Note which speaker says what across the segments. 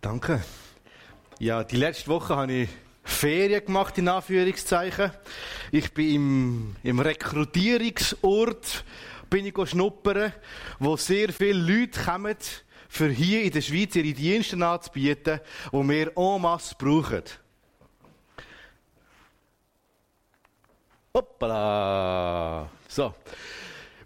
Speaker 1: Danke. Ja, die letzte Woche habe ich Ferien gemacht, in Anführungszeichen. Ich bin im, im Rekrutierungsort bin ich schnuppern, wo sehr viele Leute kommen, für hier in der Schweiz ihre Dienste anzubieten, die wir en masse brauchen. Hoppala! So.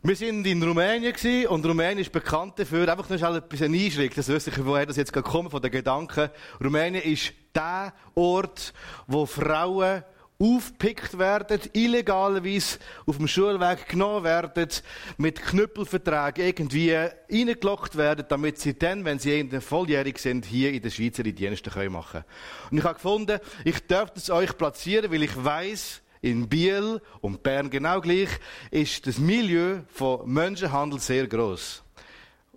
Speaker 1: Wir sind in Rumänien gewesen, und Rumänien ist bekannt dafür, einfach nur schnell etwas einschlägt, das wüsste ich, woher das jetzt kommen von den Gedanken. Rumänien ist der Ort, wo Frauen aufgepickt werden, illegalerweise auf dem Schulweg genommen werden, mit Knüppelverträgen irgendwie reingelockt werden, damit sie dann, wenn sie volljährig sind, hier in der Schweiz ihre Dienste machen können. Und ich habe gefunden, ich darf das euch platzieren, weil ich weiß, in Biel und Bern genau gleich, ist das Milieu von Menschenhandel sehr groß.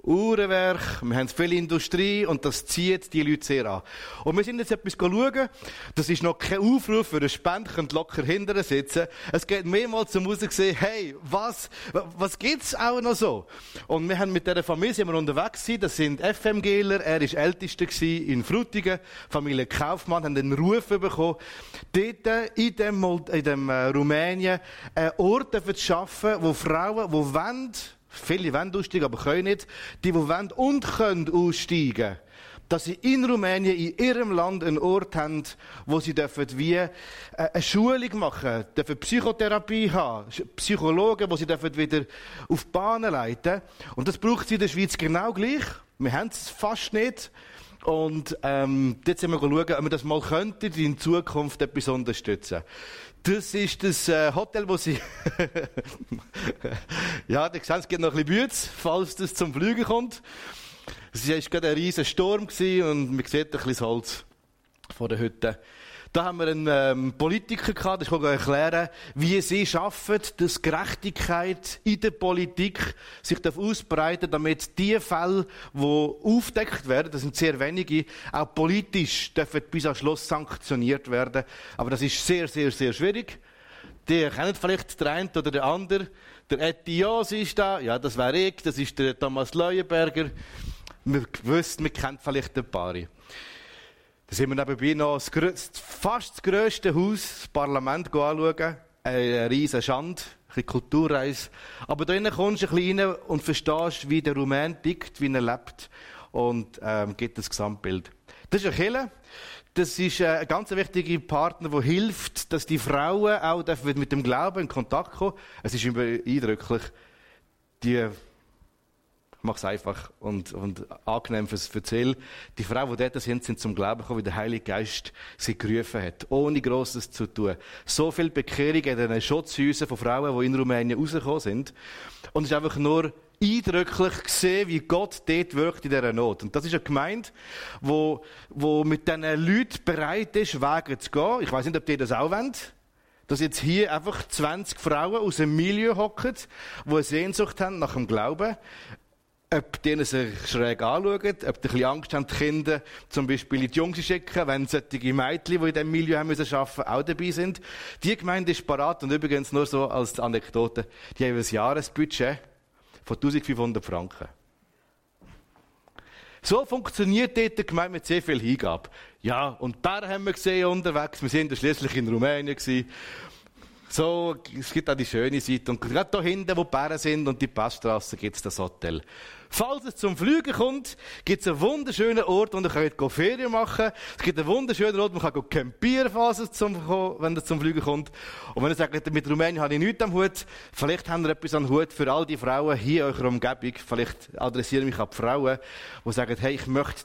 Speaker 1: Uhrenwerk, wir haben viel Industrie und das zieht die Leute sehr an. Und wir sind jetzt etwas schauen, das ist noch kein Aufruf für eine Spende, könnt locker hinterher sitzen. Es geht mehrmals zum Raus gesehen, hey, was, was gibt's auch noch so? Und wir haben mit dieser Familie sind wir unterwegs gewesen, das sind FMGler, er ist ältester gewesen in Frutigen, Familie Kaufmann, haben den Ruf bekommen, dort in dem, in dem äh, Rumänien einen Ort zu schaffen, wo Frauen, die wollen, Viele wollen aussteigen, aber können nicht. Die, die wollen und können aussteigen, dass sie in Rumänien, in ihrem Land einen Ort haben, wo sie dürfen wie äh, eine Schulung machen, dürfen Psychotherapie haben, Psychologen, wo sie dürfen wieder auf die Bahnen leiten. Und das braucht sie in der Schweiz genau gleich. Wir haben es fast nicht. Und ähm, jetzt sind wir schauen, ob wir das mal könnten, in Zukunft etwas unterstützen. Das ist das äh, Hotel, wo sie... ja, die sehen, es gibt noch ein bisschen Bütz, falls das zum Fliegen kommt. Es war gerade ein riesiger Sturm und man sieht ein bisschen das Holz von der Hütte. Da haben wir einen ähm, Politiker gehabt, der kann erklären, wie sie schaffen, dass Gerechtigkeit in der Politik sich ausbreiten damit die Fälle, die aufdeckt werden, das sind sehr wenige, auch politisch dürfen bis am Schluss sanktioniert werden. Aber das ist sehr, sehr, sehr schwierig. Die kennen vielleicht der eine oder der andere. Der Etios ist da, ja, das wäre ich, das ist der Thomas Leuenberger. Wir wissen, wir kennen vielleicht ein paar. Da sind wir nebenbei noch das, fast das grösste Haus, das Parlament anschauen. Eine riesige Schande, eine Kulturreise. Aber da kommst du ein bisschen rein und verstehst, wie der Rumän tickt, wie er lebt und ähm, gibt das Gesamtbild. Das ist ein Killer. Das ist äh, ein ganz wichtiger Partner, der hilft, dass die Frauen auch mit dem Glauben in Kontakt kommen. Es ist eindrücklich, die es einfach und, und angenehm fürs Erzählen. Die Frauen, die dort sind, sind zum Glauben gekommen, wie der Heilige Geist sie gerufen hat. Ohne Grosses zu tun. So viel Bekehrung in den Schutzhäusern von Frauen, die in Rumänien rausgekommen sind. Und es ist einfach nur eindrücklich gesehen, wie Gott dort wirkt in dieser Not. Und das ist eine Gemeinde, wo, wo mit diesen Leuten bereit ist, Wege zu gehen. Ich weiß nicht, ob ihr das auch wollt dass jetzt hier einfach 20 Frauen aus dem Milieu hocken, die eine Sehnsucht haben nach dem Glauben, ob die sich schräg anschauen, ob die ein Angst haben, die Kinder zum Beispiel in die Jungs schicken, wenn solche Mädchen, die in diesem Milieu haben müssen arbeiten, auch dabei sind. Die Gemeinde ist parat und übrigens nur so als Anekdote, die haben ein Jahresbudget von 1500 Franken. So funktioniert dort die Gemeinde mit sehr viel Hingabe. Ja, und Bären haben wir gesehen unterwegs. Wir sind schließlich in Rumänien gewesen. So, es gibt auch die schöne Seite. Und gerade da hinten, wo die Bären sind und die Passstraße, gibt es das Hotel. Falls es zum Fliegen kommt, gibt es einen wunderschönen Ort, wo ihr könnt Ferien machen könnt. Es gibt einen wunderschönen Ort, wo man campieren kann, zum, wenn es zum Fliegen kommt. Und wenn ihr sagt, mit Rumänien habe ich nichts am Hut, vielleicht habt ihr etwas am Hut für all die Frauen hier in eurer Umgebung. Vielleicht adressiere ich mich an die Frauen, die sagen, hey, ich möchte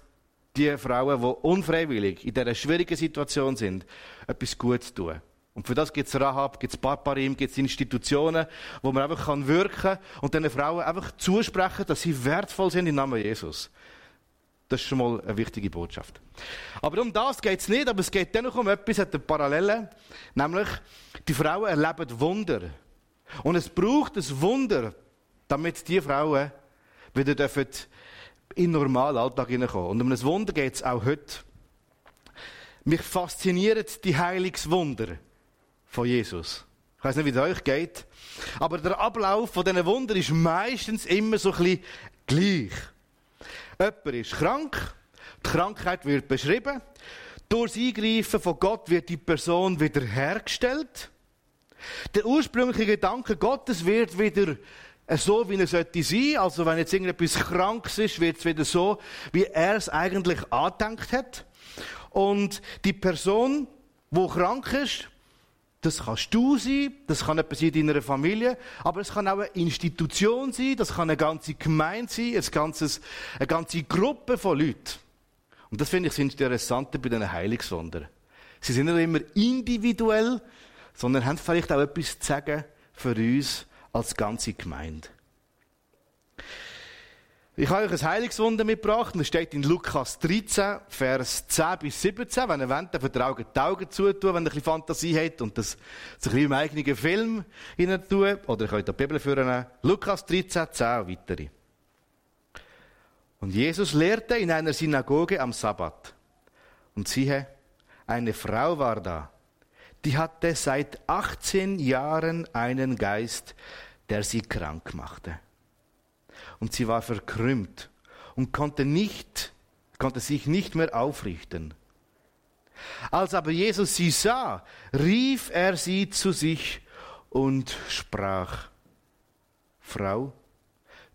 Speaker 1: die Frauen, die unfreiwillig in dieser schwierigen Situation sind, etwas Gutes tun. Und für das gibt es Rahab, gibt es Barbarim, gibt es Institutionen, wo man einfach kann wirken und diesen Frauen einfach zusprechen, dass sie wertvoll sind im Namen Jesus. Das ist schon mal eine wichtige Botschaft. Aber um das geht es nicht, aber es geht dennoch um etwas, hat eine Parallele, nämlich die Frauen erleben Wunder. Und es braucht ein Wunder, damit die Frauen wieder dürfen in den normalen Alltag hineinkommen. Und um ein Wunder geht es auch heute. Mich faszinieren die Heilungswunder von Jesus. Ich weiß nicht, wie es euch geht. Aber der Ablauf von diesen Wunder ist meistens immer so ein bisschen gleich. Jemand ist krank, Die Krankheit wird beschrieben. Durch das Eingreifen von Gott wird die Person wiederhergestellt. Der ursprüngliche Gedanke Gottes wird wieder so, wie er sollte sein. Also wenn jetzt irgendetwas Krankes ist, wird es wieder so, wie er es eigentlich angedenkt hat. Und die Person, wo krank ist, das kannst du sein, das kann etwas in deiner Familie, aber es kann auch eine Institution sein, das kann eine ganze Gemeinde sein, ein ganzes, eine ganze Gruppe von Leuten. Und das finde ich das Interessante bei diesen Heilungswundern. Sie sind nicht immer individuell, sondern haben vielleicht auch etwas zu sagen für uns als ganze Gemeinde. Ich habe euch ein Heilungswunder mitgebracht. Das steht in Lukas 13, Vers 10 bis 17. Wenn ihr wollt, ihr Augen die Augen zutun, wenn ihr ein bisschen Fantasie habt und das so ein bisschen im eigenen Film hinein tun. Oder ihr könnt die Bibel führen. Lukas 13, 10 und weitere. Und Jesus lehrte in einer Synagoge am Sabbat. Und siehe, eine Frau war da, die hatte seit 18 Jahren einen Geist, der sie krank machte. Und sie war verkrümmt und konnte nicht, konnte sich nicht mehr aufrichten. Als aber Jesus sie sah, rief er sie zu sich und sprach, Frau,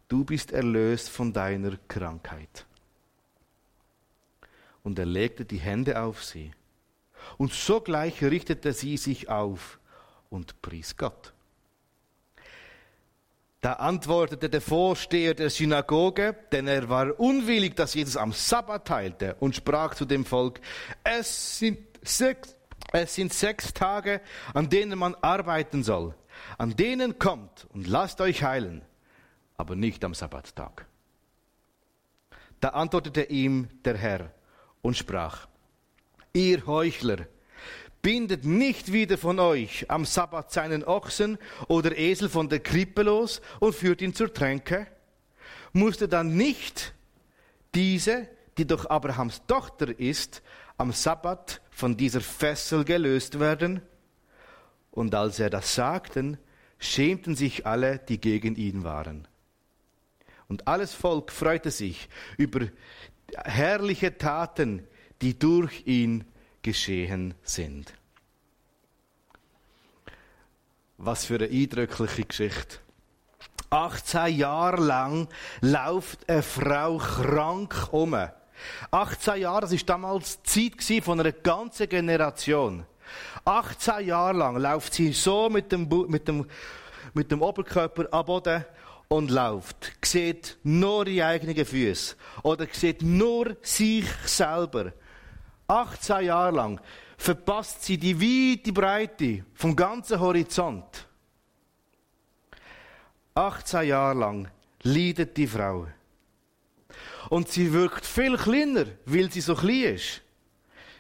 Speaker 1: du bist erlöst von deiner Krankheit. Und er legte die Hände auf sie und sogleich richtete sie sich auf und pries Gott. Da antwortete der Vorsteher der Synagoge, denn er war unwillig, dass Jesus am Sabbat teilte, und sprach zu dem Volk, es sind sechs, es sind sechs Tage, an denen man arbeiten soll. An denen kommt und lasst euch heilen, aber nicht am Sabbattag. Da antwortete ihm der Herr und sprach, ihr Heuchler, bindet nicht wieder von euch am Sabbat seinen Ochsen oder Esel von der Krippe los und führt ihn zur Tränke? Musste dann nicht diese, die doch Abrahams Tochter ist, am Sabbat von dieser Fessel gelöst werden? Und als er das sagten, schämten sich alle, die gegen ihn waren. Und alles Volk freute sich über herrliche Taten, die durch ihn geschehen sind. Was für eine eindrückliche Geschichte. 18 Jahre lang läuft eine Frau krank um. 18 Jahre, das war damals die Zeit von einer ganzen Generation. 18 Jahre lang läuft sie so mit dem, mit dem, mit dem Oberkörper am Boden und läuft. Sieht nur ihre eigenen Füße. Oder sieht nur sich selber. 18 Jahre lang verpasst sie die weite Breite vom ganzen Horizont. 18 Jahre lang leidet die Frau. Und sie wirkt viel kleiner, weil sie so klein ist,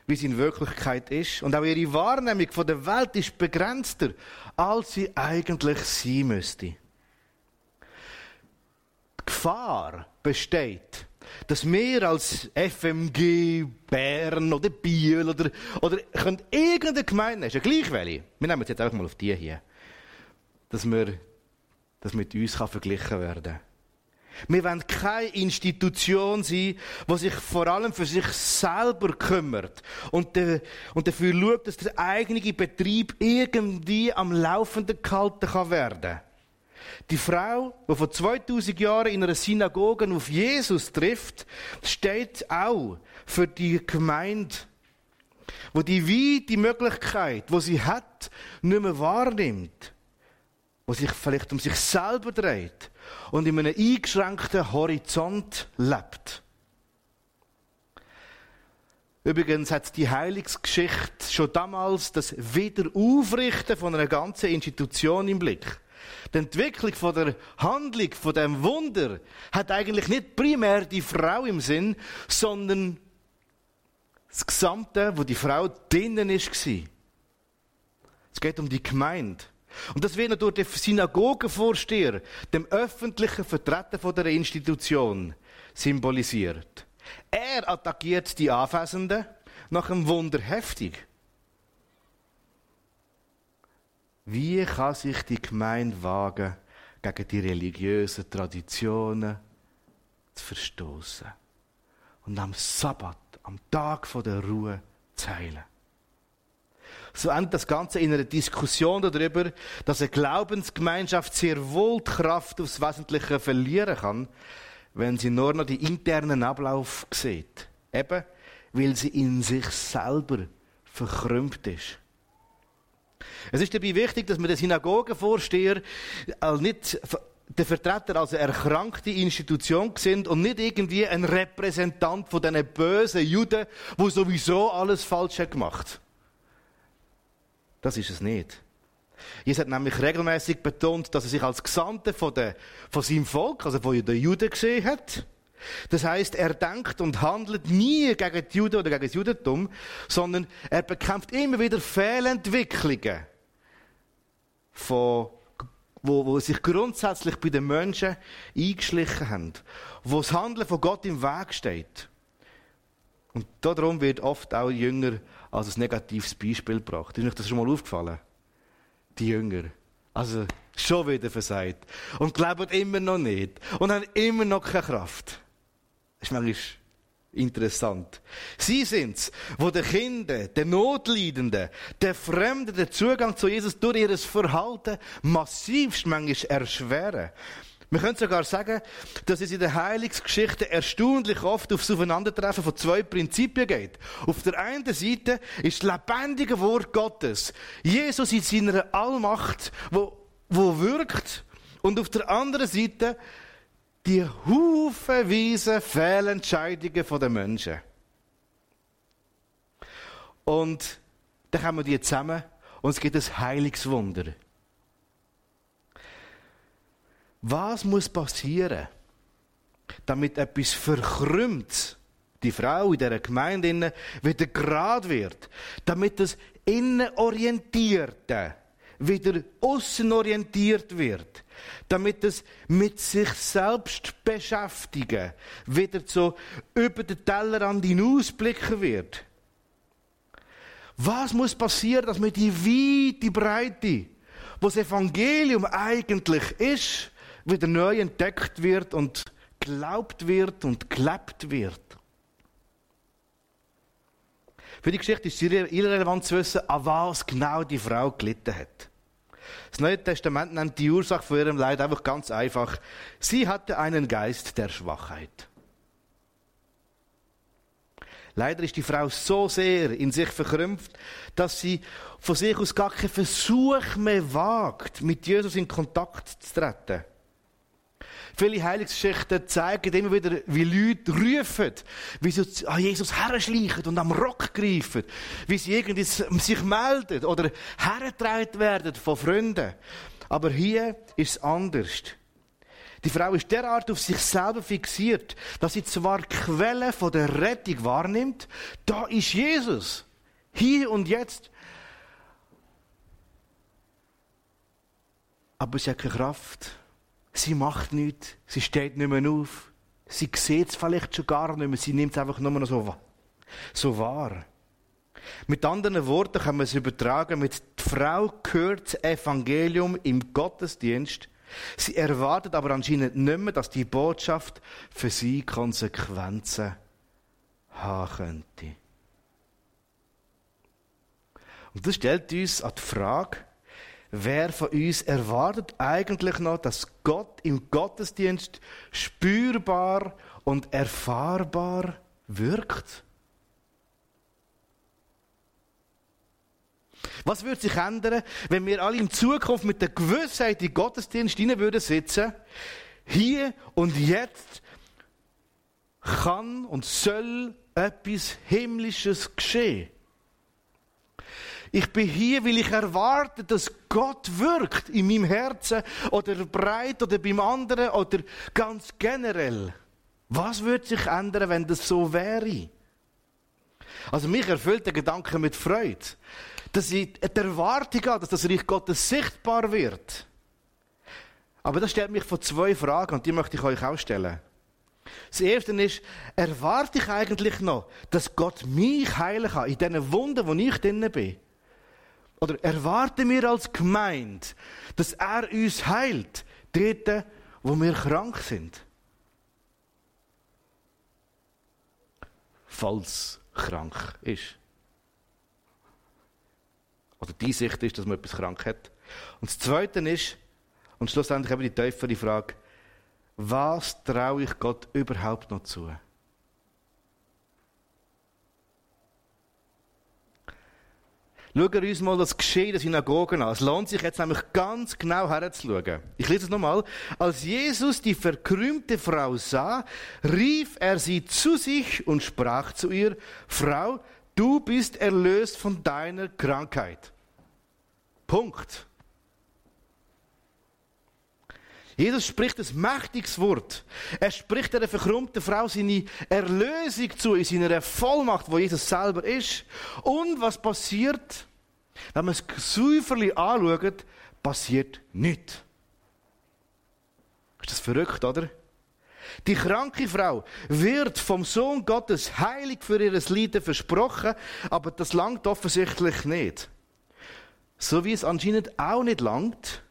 Speaker 1: wie sie in Wirklichkeit ist. Und auch ihre Wahrnehmung von der Welt ist begrenzter, als sie eigentlich sein müsste. Die Gefahr besteht, dass wir als FMG, Bern oder Biel oder, oder irgendeine Gemeinde, ist ja gleich welche, wir nehmen jetzt einfach mal auf die hier, dass wir, das mit uns kann verglichen werden. Wir wollen keine Institution sein, die sich vor allem für sich selber kümmert und, de, und dafür schaut, dass der eigene Betrieb irgendwie am Laufenden gehalten kann werden. Die Frau, die vor 2000 Jahren in einer Synagoge auf Jesus trifft, steht auch für die Gemeinde, wo die wie die Möglichkeit, wo sie hat, nicht mehr wahrnimmt, wo sich vielleicht um sich selber dreht und in einem eingeschränkten Horizont lebt. Übrigens hat die Heilungsgeschichte schon damals das Wiederaufrichten von einer ganzen Institution im Blick. Die Entwicklung von der Handlung, von dem Wunder, hat eigentlich nicht primär die Frau im Sinn, sondern das Gesamte, wo die Frau drinnen ist. Es geht um die Gemeinde. Und das wird durch den Synagogenvorsteher, dem öffentlichen Vertreter der Institution, symbolisiert. Er attackiert die Anwesenden nach einem Wunder heftig. Wie kann sich die Gemeinde wagen, gegen die religiösen Traditionen zu verstoßen und am Sabbat, am Tag der Ruhe, zu heilen. So endet das Ganze in einer Diskussion darüber, dass eine Glaubensgemeinschaft sehr wohl die Kraft aufs Wesentliche verlieren kann, wenn sie nur noch die internen Ablauf sieht. Eben, weil sie in sich selber verkrümmt ist. Es ist dabei wichtig, dass wir den Synagogenvorsteher nicht der Vertreter also erkrankte Institution sind und nicht irgendwie ein Repräsentant von diesen bösen Juden, wo sowieso alles falsch hat gemacht. Das ist es nicht. Jesus hat nämlich regelmäßig betont, dass er sich als Gesandte von, der, von seinem Volk, also von den Juden gesehen hat. Das heißt, er denkt und handelt nie gegen die Juden oder gegen das Judentum, sondern er bekämpft immer wieder Fehlentwicklungen, von, wo, wo sich grundsätzlich bei den Menschen eingeschlichen haben, wo das Handeln von Gott im Weg steht. Und darum wird oft auch Jünger als ein negatives Beispiel gebracht. Ist euch das schon mal aufgefallen? Die Jünger. Also, schon wieder versagt. Und glauben immer noch nicht. Und haben immer noch keine Kraft. Ist manchmal interessant. Sie sind's, wo den Kindern, den Notleidenden, den Fremden den Zugang zu Jesus durch ihr Verhalten massivst manchmal erschweren. Wir können sogar sagen, dass es in der Heilungsgeschichte erstaunlich oft aufs Aufeinandertreffen von zwei Prinzipien geht. Auf der einen Seite ist das lebendige Wort Gottes, Jesus in seiner Allmacht, wo, wo wirkt, und auf der anderen Seite die haufenweise Fehlentscheidungen der Menschen. Und dann kommen die zusammen und es gibt ein Heilungswunder. Was muss passieren, damit etwas verkrümmt, die Frau in dieser Gemeinde wieder gerade wird, damit das Innenorientierte wieder außenorientiert wird, damit es mit sich selbst beschäftigen wieder so über den Tellerrand hinausblicken wird. Was muss passieren, dass wir die weite Breite, wo das Evangelium eigentlich ist, wieder neu entdeckt wird und glaubt wird und gelebt wird. Für die Geschichte ist es irrelevant zu wissen, an was genau die Frau gelitten hat. Das Neue Testament nennt die Ursache von ihrem Leid einfach ganz einfach. Sie hatte einen Geist der Schwachheit. Leider ist die Frau so sehr in sich verkrümpft, dass sie von sich aus gar keinen Versuch mehr wagt, mit Jesus in Kontakt zu treten. Viele Heilungsgeschichten zeigen immer wieder, wie Leute rufen, wie sie an Jesus herschleichen und am Rock greifen, wie sie irgendwie sich melden oder hergetragen werden von Freunden. Aber hier ist es anders. Die Frau ist derart auf sich selber fixiert, dass sie zwar die Quelle von der Rettung wahrnimmt, da ist Jesus. Hier und jetzt. Aber sie hat keine Kraft Sie macht nichts. Sie steht nicht mehr auf. Sie sieht es vielleicht schon gar nicht mehr. Sie nimmt es einfach nur noch so, so wahr. Mit anderen Worten kann man es übertragen mit, die Frau gehört das Evangelium im Gottesdienst. Sie erwartet aber anscheinend nicht mehr, dass die Botschaft für sie Konsequenzen haben könnte. Und das stellt uns an die Frage, wer von uns erwartet eigentlich noch, dass Gott im Gottesdienst spürbar und erfahrbar wirkt? Was würde sich ändern, wenn wir alle in Zukunft mit der Gewissheit in den Gottesdienst hinein würden sitzen? Hier und jetzt kann und soll etwas Himmlisches geschehen. Ich bin hier, weil ich erwarte, dass Gott wirkt in meinem Herzen oder breit oder beim anderen oder ganz generell. Was würde sich ändern, wenn das so wäre? Also mich erfüllt der Gedanke mit Freude, dass ich die Erwartung habe, dass das Reich Gottes sichtbar wird. Aber das stellt mich vor zwei Fragen und die möchte ich euch auch stellen. Das erste ist, erwarte ich eigentlich noch, dass Gott mich heilen kann in diesen Wunden, wo ich drinnen bin? Oder erwarten wir als Gemeinde, dass er uns heilt, dort, wo wir krank sind? falls krank ist. Oder die Sicht ist, dass man etwas krank hat. Und das Zweite ist, und schlussendlich eben die tiefere Frage, was traue ich Gott überhaupt noch zu? Schauen wir uns mal das Geschehen der Synagogen an. Es lohnt sich jetzt nämlich ganz genau herzuschauen. Ich lese es nochmal. Als Jesus die verkrümmte Frau sah, rief er sie zu sich und sprach zu ihr, Frau, du bist erlöst von deiner Krankheit. Punkt. Jesus spricht ein mächtiges Wort. Er spricht der verkrummten Frau seine Erlösung zu in seiner Vollmacht, wo Jesus selber ist. Und was passiert? Wenn man es säuferlich anschaut, passiert nichts. Ist das verrückt, oder? Die kranke Frau wird vom Sohn Gottes heilig für ihr Leiden versprochen, aber das langt offensichtlich nicht. So wie es anscheinend auch nicht langt,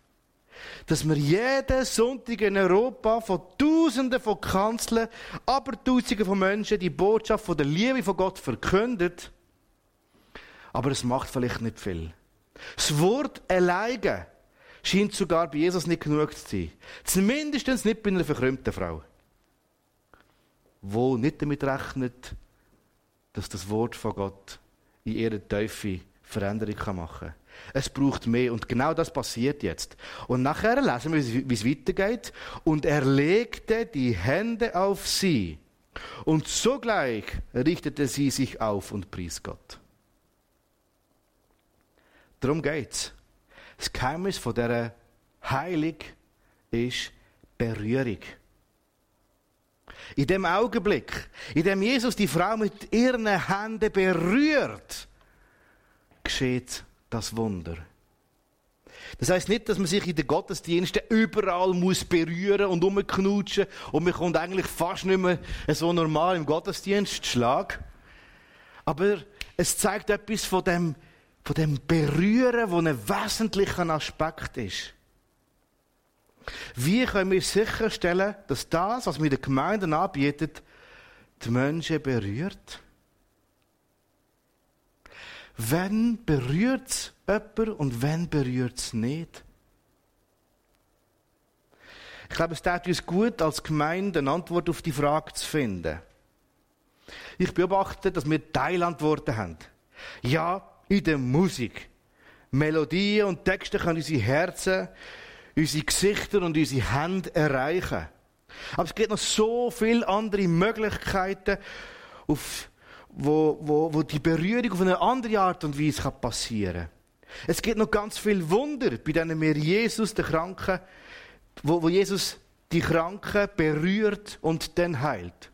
Speaker 1: dass wir jeden Sonntag in Europa von Tausenden von Kanzeln, aber Tausenden von Menschen die Botschaft von der Liebe von Gott verkündet, aber es macht vielleicht nicht viel. Das Wort alleine scheint sogar bei Jesus nicht genug zu sein. Zumindest nicht bei einer verkrümmten Frau, wo nicht damit rechnet, dass das Wort von Gott in ihrer Teufel Veränderung machen kann. Es braucht mehr. Und genau das passiert jetzt. Und nachher lesen wir, wie es weitergeht. Und er legte die Hände auf sie. Und sogleich richtete sie sich auf und pries Gott. Darum geht's. Das Geheimnis von dieser Heilung ist Berührung. In dem Augenblick, in dem Jesus die Frau mit ihren Händen berührt, geschieht das Wunder. Das heißt nicht, dass man sich in den Gottesdiensten überall muss berühren und umknutschen und man kommt eigentlich fast nicht mehr so normal im Gottesdienst Schlag. Aber es zeigt etwas von dem, von dem Berühren, wo ein wesentlicher Aspekt ist. Wie können wir sicherstellen, dass das, was wir den Gemeinden anbietet, die Menschen berührt? Wenn berührt es jemand und wenn berührt es nicht? Ich glaube, es tut uns gut, als Gemeinde eine Antwort auf die Frage zu finden. Ich beobachte, dass wir Teilantworten haben. Ja, in der Musik. Melodien und Texte können unsere Herzen, unsere Gesichter und unsere Hände erreichen. Aber es gibt noch so viele andere Möglichkeiten, auf wo, wo, wo die Berührung auf eine andere Art und Weise passieren kann. Es gibt noch ganz viel Wunder, bei denen wir Jesus, den Kranken, wo, wo Jesus die Kranken berührt und dann heilt.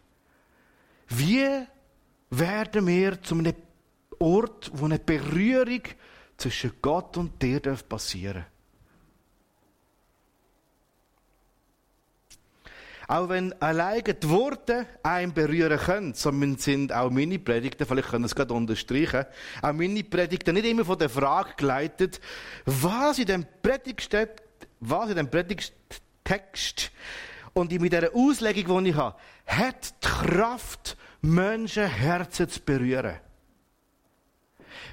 Speaker 1: Wie werden wir zu einem Ort, wo eine Berührung zwischen Gott und dir passieren darf? Auch wenn alleine die Worte einen berühren können, so sind auch meine Predigten, vielleicht können es gerade unterstreichen, auch meine Predigten nicht immer von der Frage geleitet, was in dem Predigtext, was in dem Predigtext und mit dieser Auslegung, die ich habe, hat die Kraft, Menschenherzen zu berühren.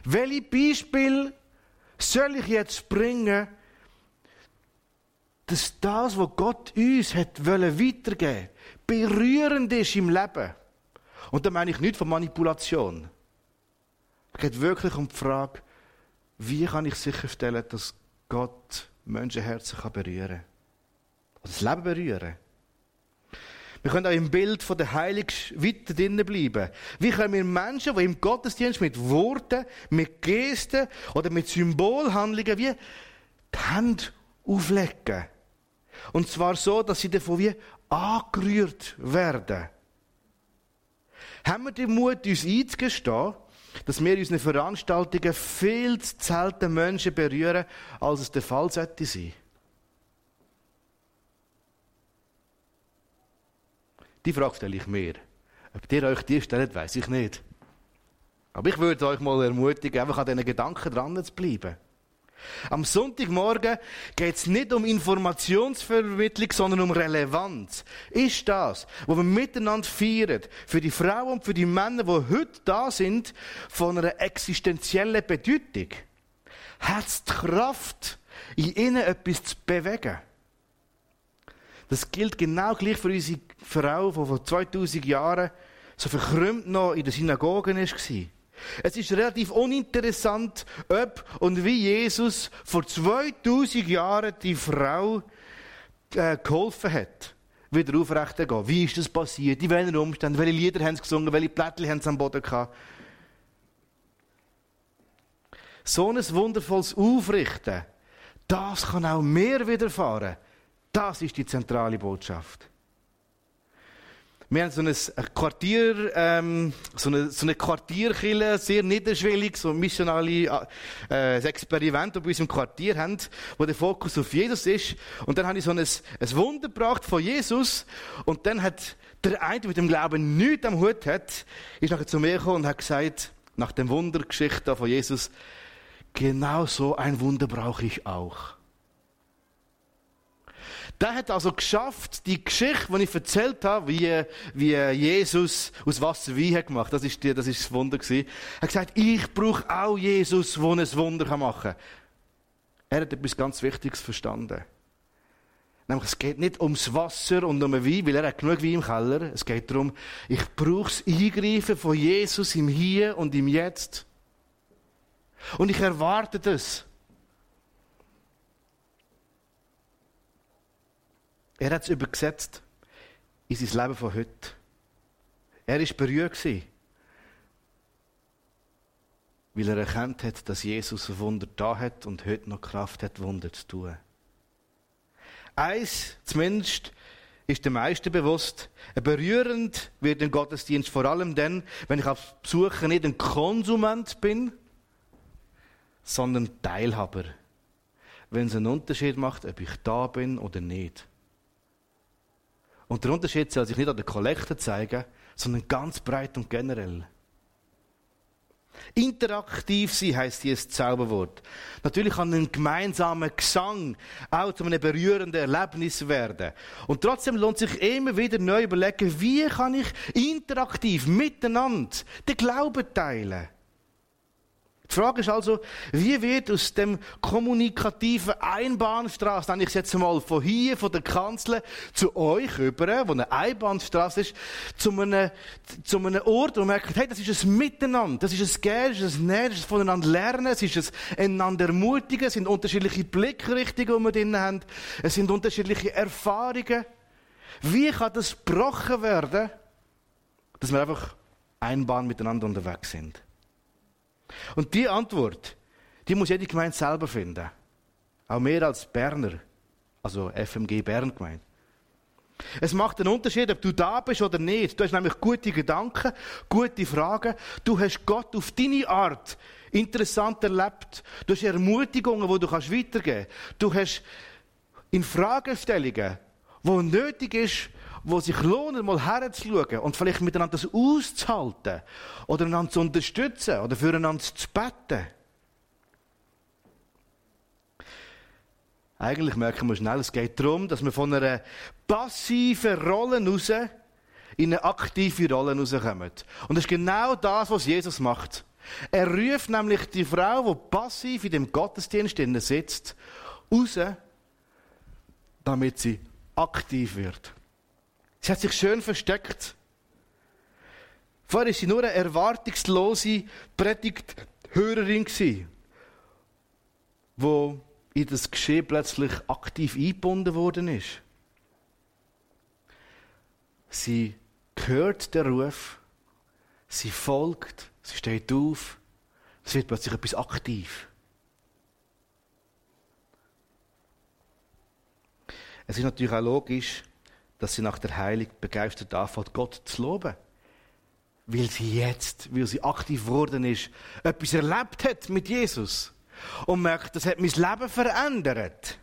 Speaker 1: Welche Beispiele soll ich jetzt bringen, dass das, was Gott uns hat weitergeben berührend ist im Leben. Und da meine ich nicht von Manipulation. Es geht wirklich um die Frage, wie kann ich sicherstellen, dass Gott Menschenherzen berühren kann. Das Leben berühren. Wir können auch im Bild von der Heiligen weiter drinnen bleiben. Wie können wir Menschen, die im Gottesdienst mit Worten, mit Gesten oder mit Symbolhandlungen wie die Hände auflegen und zwar so, dass sie davon wie angerührt werden. Haben wir den Mut, uns einzugestehen, dass wir in unseren Veranstaltungen viel zu selten Menschen berühren, als es der Fall sollte sein? Die Frage stelle ich mir. Ob ihr euch die stellt, weiß ich nicht. Aber ich würde euch mal ermutigen, einfach an diesen Gedanken dran zu bleiben. Am Sonntagmorgen geht es nicht um Informationsvermittlung, sondern um Relevanz. Ist das, wo wir miteinander feiern, für die Frauen und für die Männer, die heute da sind, von einer existenziellen Bedeutung? Hat es die Kraft, in ihnen etwas zu bewegen? Das gilt genau gleich für unsere Frau, die vor 2000 Jahren so verkrümmt noch in der Synagoge war. Es ist relativ uninteressant, ob und wie Jesus vor 2000 Jahren die Frau äh, geholfen hat, wieder aufrecht zu gehen. Wie ist das passiert? In welchen Umständen? Welche Lieder haben sie gesungen? Welche Blättchen haben sie am Boden gehabt? So ein wundervolles Aufrichten, das kann auch mehr widerfahren. Das ist die zentrale Botschaft. Wir haben so ein Quartier, ähm, so eine, so eine Quartierkille, sehr niederschwellig, so ein missionales äh, Experiment, das wir bei uns im Quartier haben, wo der Fokus auf Jesus ist. Und dann habe ich so ein, ein Wunder gebracht von Jesus. Und dann hat der eine, der mit dem Glauben nichts am Hut hat, ist nachher zu mir gekommen und hat gesagt, nach dem Wundergeschichte von Jesus, genau so ein Wunder brauche ich auch. Der hat also geschafft, die Geschichte, die ich erzählt habe, wie, wie Jesus aus Wasser Wein hat gemacht, das ist, das ist das Wunder gewesen. Er hat gesagt, ich brauche auch Jesus, der ein Wunder machen kann. Er hat etwas ganz Wichtiges verstanden. Nämlich, es geht nicht ums Wasser und um Wein, weil er hat genug Wein im Keller. Es geht darum, ich brauche das Eingreifen von Jesus im Hier und im Jetzt. Und ich erwarte das. Er hat es übergesetzt in sein Leben von heute. Er war berührt, weil er erkannt hat, dass Jesus ein Wunder da hat und heute noch Kraft hat, Wunder zu tun. Eins, zumindest, ist den meisten bewusst. Berührend wird ein Gottesdienst vor allem dann, wenn ich auf Besucher nicht ein Konsument bin, sondern Teilhaber. Wenn es einen Unterschied macht, ob ich da bin oder nicht. Und der Unterschied soll sich nicht an der Kollekte zeigen, sondern ganz breit und generell. Interaktiv sein heisst dieses Zauberwort. Natürlich kann ein gemeinsamer Gesang auch zu einem berührenden Erlebnis werden. Und trotzdem lohnt sich immer wieder neu überlegen, wie kann ich interaktiv miteinander den Glauben teilen. Die Frage ist also, wie wird aus dem kommunikativen Einbahnstraße, nenne ich es jetzt mal von hier, von der Kanzler, zu euch rüber, wo eine Einbahnstraße ist, zu einem, zu einem Ort, wo man merkt, hey, das ist ein Miteinander, das ist ein Gehen, das ist ein Näher, das ist voneinander lernen, es ist ein einander ermutigen, es sind unterschiedliche Blickrichtungen, die wir drin haben, es sind unterschiedliche Erfahrungen. Wie kann das gebrochen werden, dass wir einfach Einbahn miteinander unterwegs sind? Und die Antwort, die muss jede Gemeinde selber finden. Auch mehr als Berner. Also FMG Bern gemeint. Es macht einen Unterschied, ob du da bist oder nicht. Du hast nämlich gute Gedanken, gute Fragen. Du hast Gott auf deine Art interessant erlebt. Du hast Ermutigungen, die du kannst. Du hast in Fragestellungen, wo nötig ist, wo sich lohnen, mal herzuschauen und vielleicht miteinander das auszuhalten oder einander zu unterstützen oder füreinander zu beten. Eigentlich merken wir schnell, es geht darum, dass wir von einer passiven Rolle raus in eine aktive Rolle rauskommen. Und das ist genau das, was Jesus macht. Er ruft nämlich die Frau, die passiv in dem Gottesdienst sitzt, raus, damit sie aktiv wird. Sie hat sich schön versteckt. Vorher war sie nur eine erwartungslose Predigthörerin, die in das Geschehen plötzlich aktiv eingebunden worden ist. Sie hört den Ruf, sie folgt, sie steht auf, es wird plötzlich etwas aktiv. Es ist natürlich auch logisch, dass sie nach der Heilung begeistert anfängt, Gott zu loben. Weil sie jetzt, weil sie aktiv geworden ist, etwas erlebt hat mit Jesus. Und merkt, das hat mein Leben verändert.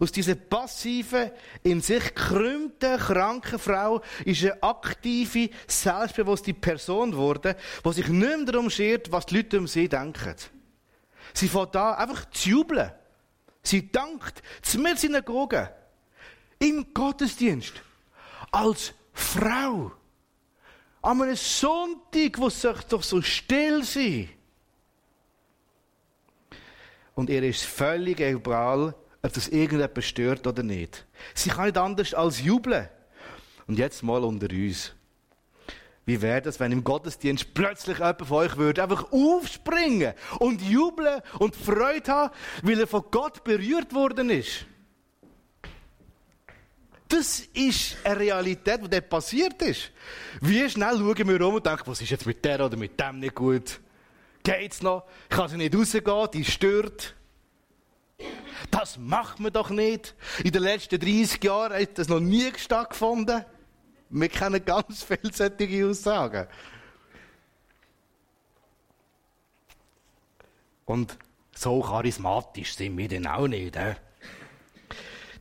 Speaker 1: Aus dieser passiven, in sich gekrümmten, kranken Frau ist eine aktive, selbstbewusste Person geworden, die sich nicht mehr darum schert, was die Leute um sie denken. Sie fängt an, einfach zu jubeln. Sie dankt zur Synagoge, im Gottesdienst, als Frau. An einem Sonntag, wo sich doch so still sein. Und ihr ist völlig egal, ob das irgendjemand stört oder nicht. Sie kann nicht anders als jubeln. Und jetzt mal unter uns. Wie wäre das, wenn im Gottesdienst plötzlich jemand von euch würde einfach aufspringen und jubeln und Freude haben, weil er von Gott berührt worden ist? Das ist eine Realität, die dort passiert ist. Wie schnell schauen wir um und denken, was ist jetzt mit der oder mit dem nicht gut? Geht's noch? Kann sie nicht rausgehen? Die stört. Das macht man doch nicht. In den letzten 30 Jahren hat das noch nie stattgefunden. Wir kennen ganz viele solche Aussagen. Und so charismatisch sind wir denn auch nicht. He?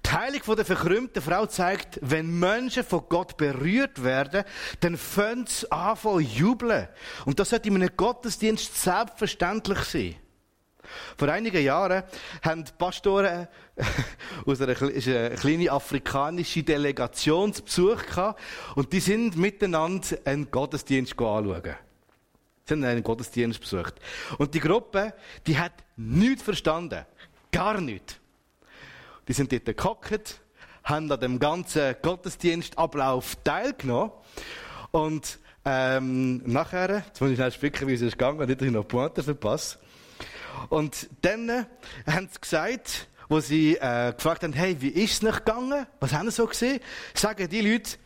Speaker 1: Die Heilung der verkrümmten Frau zeigt, wenn Menschen von Gott berührt werden, dann fangen sie an zu jubeln. Und das sollte in einem Gottesdienst selbstverständlich sein. Vor einigen Jahren haben die Pastoren aus einer, eine kleinen afrikanischen Delegation zu Besuch gehabt und die sind miteinander einen Gottesdienst anschauen. Sie haben einen Gottesdienst besucht. Und die Gruppe, die hat nichts verstanden. Gar nichts. Die sind dort gehockt, haben an dem ganzen Gottesdienstablauf teilgenommen und ähm, nachher, jetzt muss ich schnell spicken, wie es ist gegangen, nicht, dass ich noch Pointe verpasse. Und dann äh, haben sie gesagt, wo sie äh, gefragt haben, hey, wie ist es nicht gegangen? Was haben sie so gesehen? Sagen die Leute,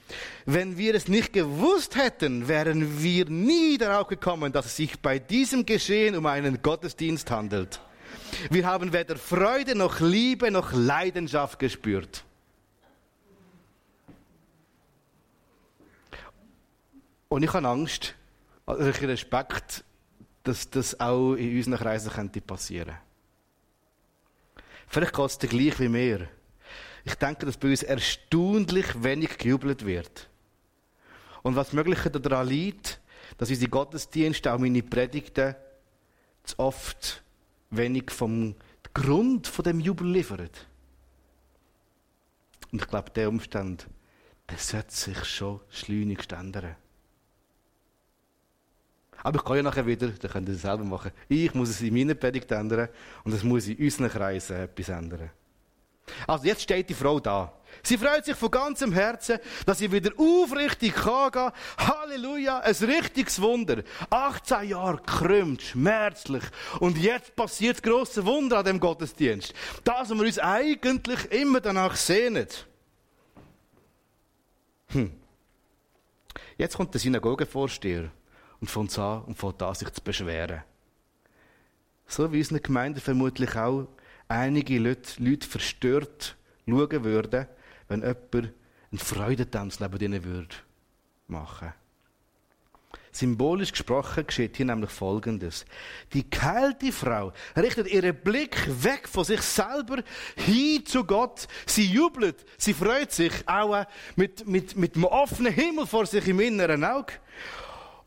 Speaker 1: wenn wir es nicht gewusst hätten, wären wir nie darauf gekommen, dass es sich bei diesem Geschehen um einen Gottesdienst handelt. Wir haben weder Freude noch Liebe noch Leidenschaft gespürt. Und ich habe Angst, also Respekt dass das auch in unseren Kreisen könnte passieren Vielleicht geht es gleich wie mir. Ich denke, dass bei uns erstaunlich wenig gejubelt wird. Und was möglicher daran liegt, dass unsere Gottesdienste, auch meine Predigten, zu oft wenig vom Grund von dem Jubel liefern. Und ich glaube, der Umstand, der sollte sich schon schleunigst ändern. Aber ich kann ja nachher wieder, dann könnt ihr das selber machen. Ich muss es in meiner Predigt ändern und es muss in unseren Kreisen etwas ändern. Also jetzt steht die Frau da. Sie freut sich von ganzem Herzen, dass sie wieder aufrichtig kann gehen. Halleluja, ein richtiges Wunder. 18 Jahre krümmt, schmerzlich. Und jetzt passiert das grosse Wunder an dem Gottesdienst. Das, was wir uns eigentlich immer danach sehnen. Hm. Jetzt kommt der Synagogenvorsteher und fängt an und fängt an, sich zu beschweren. So wie in unseren Gemeinden vermutlich auch einige Leute, Leute verstört schauen würden, wenn jemand einen Freudentanz neben ihnen würde machen. Symbolisch gesprochen geschieht hier nämlich Folgendes. Die geheilte Frau richtet ihren Blick weg von sich selber hin zu Gott. Sie jubelt, sie freut sich auch mit, mit, mit einem offenen Himmel vor sich im inneren Auge.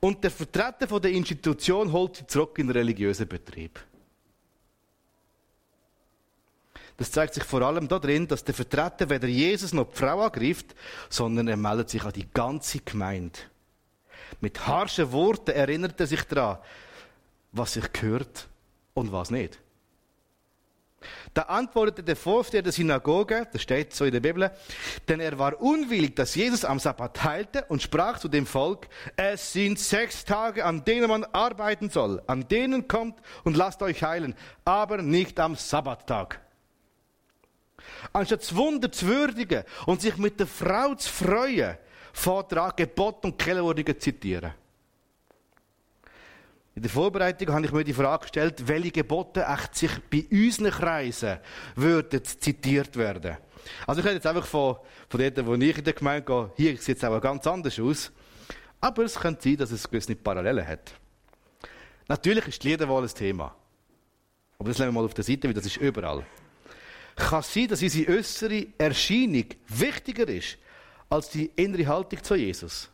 Speaker 1: Und der Vertreter der Institution holt sie zurück in den religiösen Betrieb. Das zeigt sich vor allem darin, dass der Vertreter weder Jesus noch die Frau angreift, sondern er meldet sich an die ganze Gemeinde. Mit harschen Worten erinnert er sich daran, was sich gehört und was nicht. Da antwortete der Vorsteher der Synagoge, das steht so in der Bibel, denn er war unwillig, dass Jesus am Sabbat heilte und sprach zu dem Volk, es sind sechs Tage, an denen man arbeiten soll. An denen kommt und lasst euch heilen, aber nicht am Sabbattag. Anstatt das Wunder zu würdigen und sich mit der Frau zu freuen, fährt er an, Gebot und Kellerordnungen zitieren. In der Vorbereitung habe ich mir die Frage gestellt, welche Gebote echt sich bei unseren Kreisen würden zitiert werden. Also ich rede jetzt einfach von, von dort, wo ich in der Gemeinde gehe. Hier sieht es auch ganz anders aus. Aber es könnte sein, dass es gewisse Parallelen hat. Natürlich ist die Liederwahl ein Thema. Aber das lassen wir mal auf der Seite, weil das ist überall. Kann sein, dass unsere äußere Erscheinung wichtiger ist als die innere Haltung zu Jesus?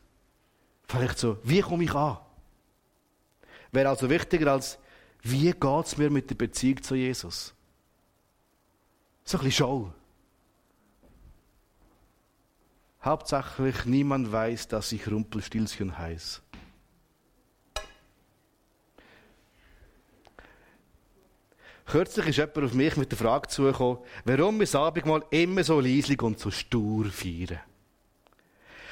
Speaker 1: Vielleicht so, wie komme ich an? Wäre also wichtiger als, wie geht es mir mit der Beziehung zu Jesus? So ein bisschen Show. Hauptsächlich niemand weiß, dass ich Rumpelstilzchen heiße. Kürzlich ist jemand auf mich mit der Frage zugekommen, warum wir das Abendmahl immer so leislich und so stur feiern.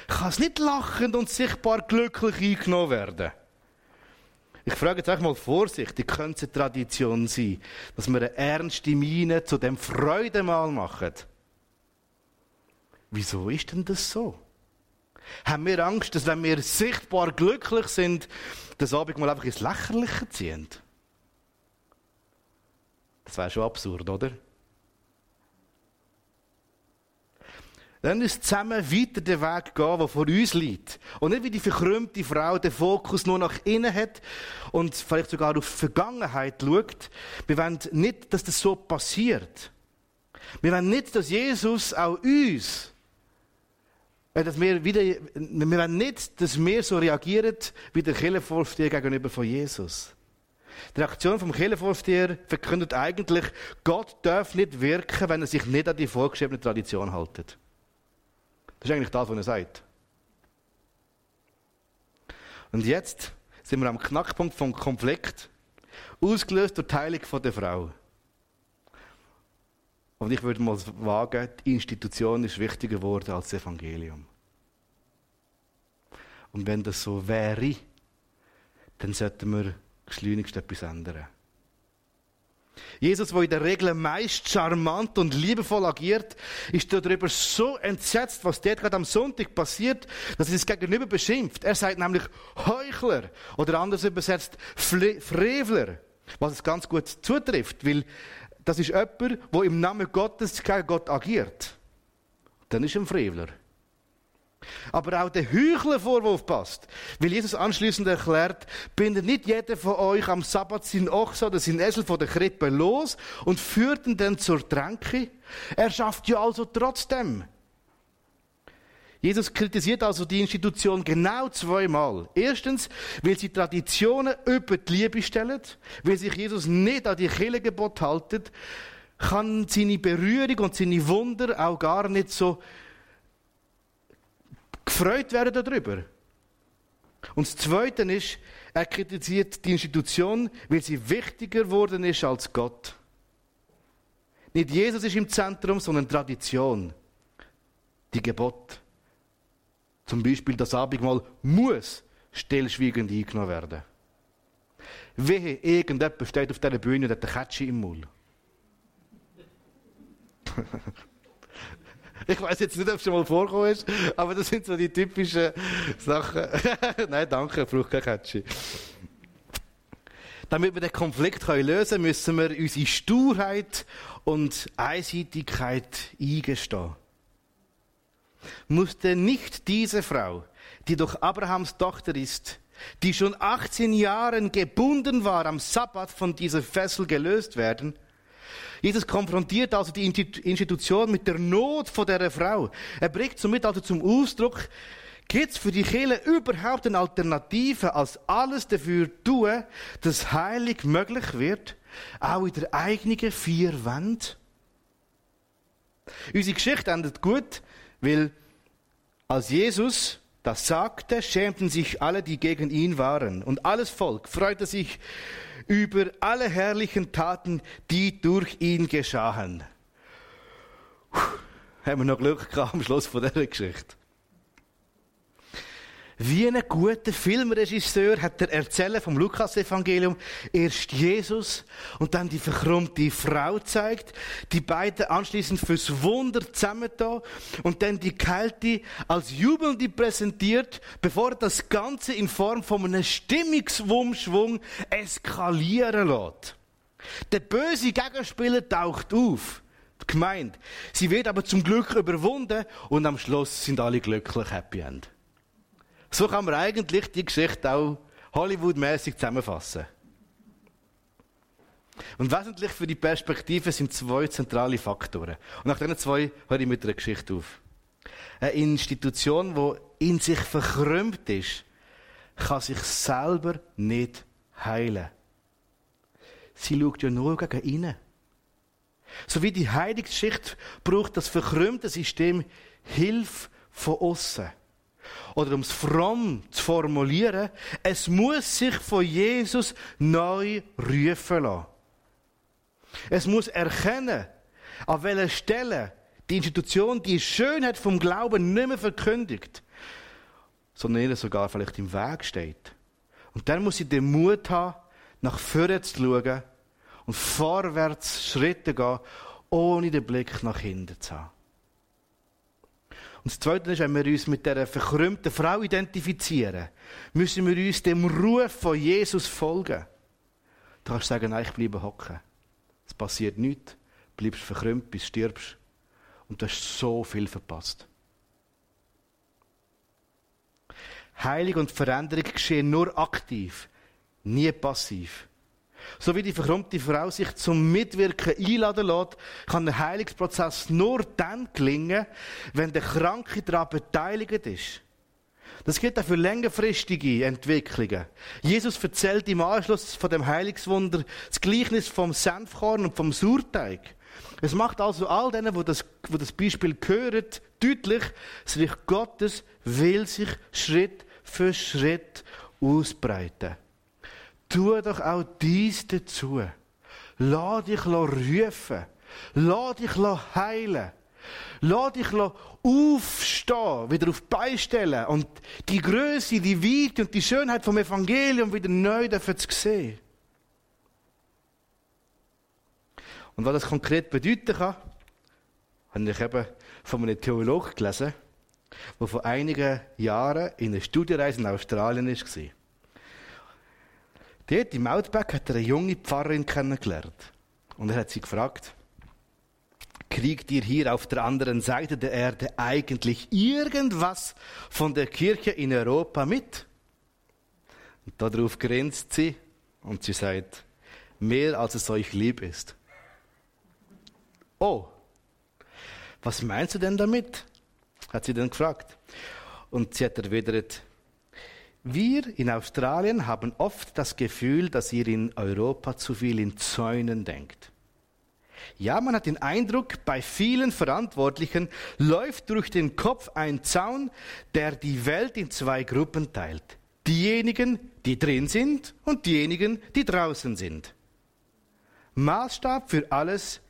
Speaker 1: Kann es nicht lachend und sichtbar glücklich eingenommen werden? Ich frage jetzt einfach mal vorsichtig, könnte es eine Tradition sein, dass wir eine ernste Miene zu dem Freudemahl machen? Wieso ist denn das so? Haben wir Angst, dass wenn wir sichtbar glücklich sind, das Abendmahl einfach ins Lächerliche ziehen? Das wäre schon absurd, oder? Dann ist zusammen weiter den Weg gehen, der vor uns liegt. Und nicht wie die verkrümmte Frau den Fokus nur nach innen hat und vielleicht sogar auf die Vergangenheit schaut. Wir wollen nicht, dass das so passiert. Wir wollen nicht, dass Jesus auch uns, äh, dass wir wieder, wir wollen nicht, dass wir so reagieren wie der Kirchenvorsteher gegenüber von Jesus. Die Reaktion vom Kirchenvorsteher verkündet eigentlich, Gott darf nicht wirken, wenn er sich nicht an die vorgeschriebene Tradition hält. Das ist eigentlich das, was er sagt. Und jetzt sind wir am Knackpunkt vom Konflikt, ausgelöst durch die Heilung der Frau. Und ich würde mal wagen, die Institution ist wichtiger geworden als das Evangelium. Und wenn das so wäre, dann sollten wir geschleunigst etwas ändern. Jesus, der in der Regel meist charmant und liebevoll agiert, ist darüber so entsetzt, was dort gerade am Sonntag passiert, dass er das Gegenüber beschimpft. Er sagt nämlich Heuchler oder anders übersetzt Frevler, was es ganz gut zutrifft, weil das ist jemand, der im Namen Gottes gegen Gott agiert. Dann ist er ein Frevler. Aber auch der Heuchlervorwurf passt. Weil Jesus anschließend erklärt, bindet nicht jeder von euch am Sabbat sein Ochse oder sein Esel von der Krippe los und führt ihn dann zur Tränke. Er schafft ja also trotzdem. Jesus kritisiert also die Institution genau zweimal. Erstens, weil sie Traditionen über die Liebe stellen, weil sich Jesus nicht an die Kirchengebot haltet, kann seine Berührung und seine Wunder auch gar nicht so gefreut werden darüber. Und das Zweite ist, er kritisiert die Institution, weil sie wichtiger geworden ist als Gott. Nicht Jesus ist im Zentrum, sondern Tradition. Die Gebot. Zum Beispiel das Abendmahl muss stillschweigend eingenommen werden. Wehe, irgendjemand steht auf dieser Bühne und hat eine Kätsche im Mund. Ich weiß jetzt nicht, ob es schon mal vorgekommen ist, aber das sind so die typischen Sachen. Nein, danke, braucht kein Catchy. Damit wir den Konflikt lösen können, müssen wir unsere Sturheit und Einseitigkeit eingestehen. Musste nicht diese Frau, die doch Abrahams Tochter ist, die schon 18 Jahren gebunden war, am Sabbat von dieser Fessel gelöst werden? Jesus konfrontiert also die Institution mit der Not von der Frau. Er bringt somit also zum Ausdruck, gibt es für die Kirche überhaupt eine Alternative, als alles dafür tun, dass heilig möglich wird, auch in der eigenen vier Wände? Unsere Geschichte endet gut, weil als Jesus das sagte, schämten sich alle, die gegen ihn waren. Und alles Volk freute sich über alle herrlichen Taten, die durch ihn geschahen. Puh, haben wir noch Glück gehabt am Schluss von dieser Geschichte. Wie ein guter Filmregisseur hat der Erzähler vom Lukas-Evangelium erst Jesus und dann die verkrummte Frau zeigt, die beiden anschließend fürs Wunder zusammentan und dann die Kälte als Jubelnde präsentiert, bevor das Ganze in Form von einem Stimmungsumschwung eskalieren lässt. Der böse Gegenspieler taucht auf. Die Gemeinde. Sie wird aber zum Glück überwunden und am Schluss sind alle glücklich, Happy End. So kann man eigentlich die Geschichte auch Hollywood-mäßig zusammenfassen. Und wesentlich für die Perspektive sind zwei zentrale Faktoren. Und nach diesen zwei höre ich mit einer Geschichte auf. Eine Institution, die in sich verkrümmt ist, kann sich selber nicht heilen. sie schaut ja nur gegen innen. So wie die Heilungsschicht braucht das verkrümmte System Hilfe von außen. Oder um es fromm zu formulieren, es muss sich von Jesus neu rufen lassen. Es muss erkennen, an welcher Stelle die Institution die Schönheit vom Glauben nicht mehr verkündigt, sondern ihr sogar vielleicht im Weg steht. Und dann muss sie den Mut haben, nach vorne zu schauen und vorwärts Schritte gehen, ohne den Blick nach hinten zu haben. Und das Zweite ist, wenn wir uns mit dieser verkrümmten Frau identifizieren, müssen wir uns dem Ruf von Jesus folgen. Du kannst sagen, nein, ich bleibe hocken. Es passiert nichts. Du bleibst verkrümmt, bis du stirbst. Und du hast so viel verpasst. Heilig und Veränderung geschehen nur aktiv, nie passiv. So wie die verkrummte Frau sich zum Mitwirken einladen lässt, kann der Heilungsprozess nur dann gelingen, wenn der Kranke daran beteiligt ist. Das gilt auch für längerfristige Entwicklungen. Jesus erzählt im Anschluss von dem Heilungswunder das Gleichnis vom Senfkorn und vom Surteig. Es macht also all denen, wo das, wo das Beispiel hören, deutlich, das Reich Gottes will sich Schritt für Schritt ausbreiten. Tu doch auch dies dazu. Lass dich rufen. Lass dich heilen. Lass dich aufstehen, wieder auf die Beine stellen und die Größe, die Weite und die Schönheit vom Evangelium wieder neu zu sehen. Und was das konkret bedeuten kann, habe ich eben von einem Theologen gelesen, der vor einigen Jahren in einer Studienreise in Australien war. Dort im Outback hat er eine junge Pfarrerin kennengelernt. Und er hat sie gefragt, kriegt ihr hier auf der anderen Seite der Erde eigentlich irgendwas von der Kirche in Europa mit? Und darauf grinst sie und sie sagt, mehr als es euch lieb ist. Oh, was meinst du denn damit? hat sie dann gefragt. Und sie hat erwidert, wir in Australien haben oft das Gefühl, dass ihr in Europa zu viel in Zäunen denkt. Ja, man hat den Eindruck, bei vielen Verantwortlichen läuft durch den Kopf ein Zaun, der die Welt in zwei Gruppen teilt. Diejenigen, die drin sind und diejenigen, die draußen sind. Maßstab für alles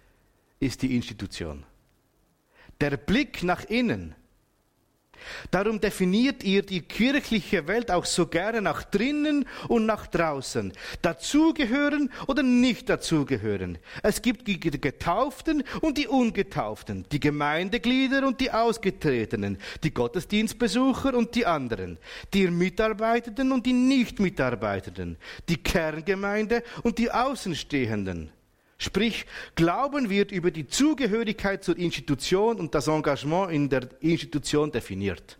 Speaker 1: ist die Institution. Der Blick nach innen Darum definiert ihr die kirchliche Welt auch so gerne nach drinnen und nach draußen. Dazugehören oder nicht dazugehören. Es gibt die Getauften und die Ungetauften, die Gemeindeglieder und die Ausgetretenen, die Gottesdienstbesucher und die anderen, die Mitarbeitenden und die Nicht-Mitarbeitenden, die Kerngemeinde und die Außenstehenden. Sprich, Glauben wird über die Zugehörigkeit zur Institution und das Engagement in der Institution definiert.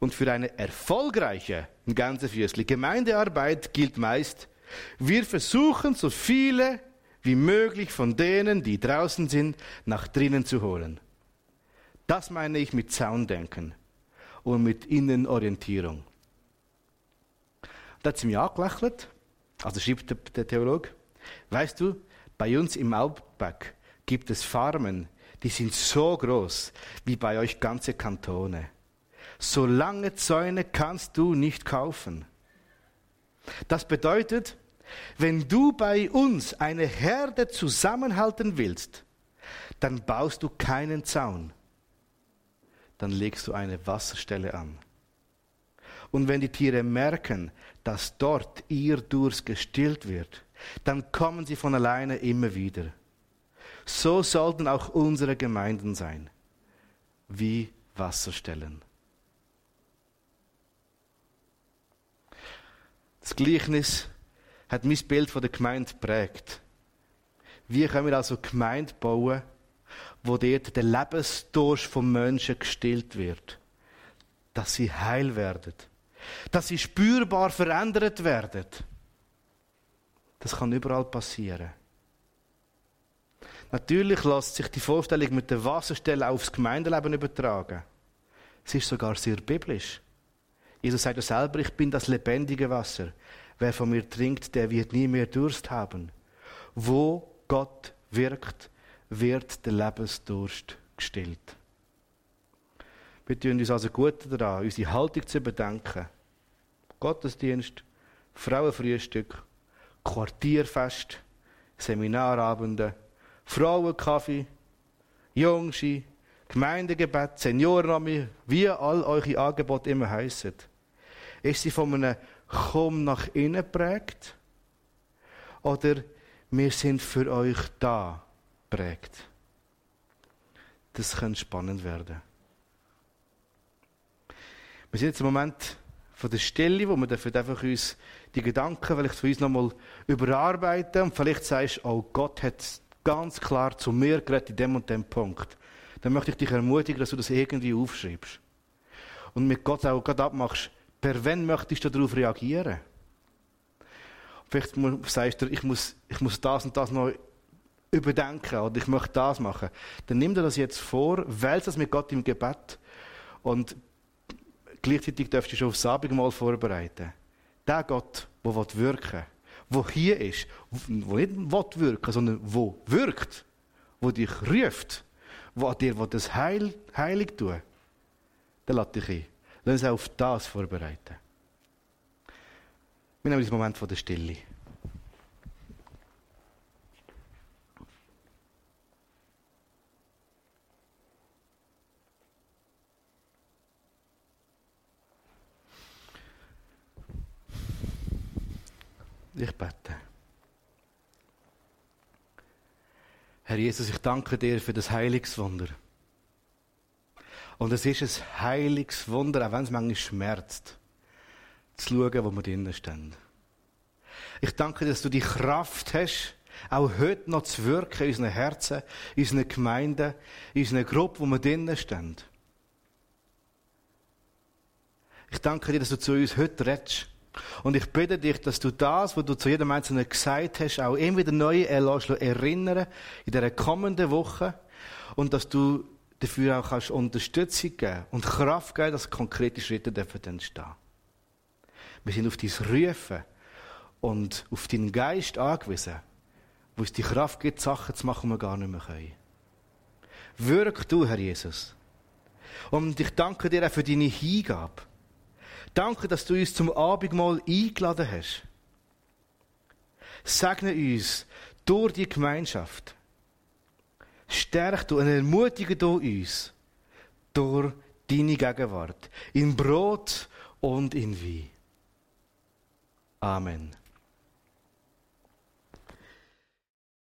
Speaker 1: Und für eine erfolgreiche, ganze Fürsli, Gemeindearbeit gilt meist, wir versuchen so viele wie möglich von denen, die draußen sind, nach drinnen zu holen. Das meine ich mit Zaundenken und mit Innenorientierung. Da hat sie mich angelächelt, also schreibt der Theologe, Weißt du, bei uns im Outback gibt es Farmen, die sind so groß wie bei euch ganze Kantone. So lange Zäune kannst du nicht kaufen. Das bedeutet, wenn du bei uns eine Herde zusammenhalten willst, dann baust du keinen Zaun. Dann legst du eine Wasserstelle an. Und wenn die Tiere merken, dass dort ihr Durst gestillt wird, dann kommen sie von alleine immer wieder. So sollten auch unsere Gemeinden sein, wie Wasserstellen. Das Gleichnis hat mein Bild von der Gemeinde prägt. Wie können wir also Gemeinde bauen, wo dort der Lebensdurst von Menschen gestillt wird? Dass sie heil werden. Dass sie spürbar verändert werden das kann überall passieren. Natürlich lässt sich die Vorstellung mit der Wasserstelle aufs Gemeindeleben übertragen. Es ist sogar sehr biblisch. Jesus sagt ja selber, ich bin das lebendige Wasser. wer von mir trinkt, der wird nie mehr Durst haben. Wo Gott wirkt, wird der Lebensdurst gestillt. Wir tun uns also gut daran, unsere Haltung zu überdenken. Gottesdienst, Frauenfrühstück, Quartierfest, Seminarabende, Frauenkaffee, Jungschi, Gemeindegebet, Seniorenarmee, wie all eure Angebote immer heissen. Ist sie von einem Komm nach innen prägt? Oder wir sind für euch da prägt? Das kann spannend werden. Wir sind jetzt im Moment von der Stille, wo wir dafür einfach uns die Gedanken vielleicht für uns nochmal überarbeiten und vielleicht sagst, du, oh Gott hat ganz klar zu mir geredet in dem und dem Punkt. Dann möchte ich dich ermutigen, dass du das irgendwie aufschreibst. Und mit Gott auch gerade abmachst, per wen möchtest du darauf reagieren? Vielleicht sagst du, ich muss, ich muss das und das noch überdenken oder ich möchte das machen. Dann nimm dir das jetzt vor, wählst das mit Gott im Gebet und Gleichzeitig dürft ihr schon aufs Abendmahl vorbereiten. Der Gott, der wirken will, der hier ist, der nicht wirken sondern wo wirkt, wo dich ruft, wo an dir das Heil, heilig tun dann lass dich ein. Lass uns auf das vorbereiten. Wir nehmen einen Moment von der Stille. Ich bete. Herr Jesus, ich danke dir für das Heilungswunder. Und es ist ein Heilungswunder, auch wenn es manchmal schmerzt, zu schauen, wo wir drinnen stehen. Ich danke dir, dass du die Kraft hast, auch heute noch zu wirken in unseren Herzen, in unseren Gemeinden, in unseren Gruppen, wo wir drinnen stehen. Ich danke dir, dass du zu uns heute redest. Und ich bitte dich, dass du das, was du zu jedem Einzelnen gesagt hast, auch immer wieder neu erinnern in dieser kommenden Woche und dass du dafür auch kannst Unterstützung geben und Kraft geben, dass konkrete Schritte entstehen dürfen Wir sind auf dein Rufen und auf deinen Geist angewiesen, wo es die Kraft gibt, Sachen zu machen, die wir gar nicht mehr können. Wirk du, Herr Jesus. Und ich danke dir auch für deine Hingabe. Danke, dass du uns zum Abendmahl eingeladen hast. Segne uns durch die Gemeinschaft. Stärk du und ermutige du uns durch deine Gegenwart. In Brot und in Wein. Amen.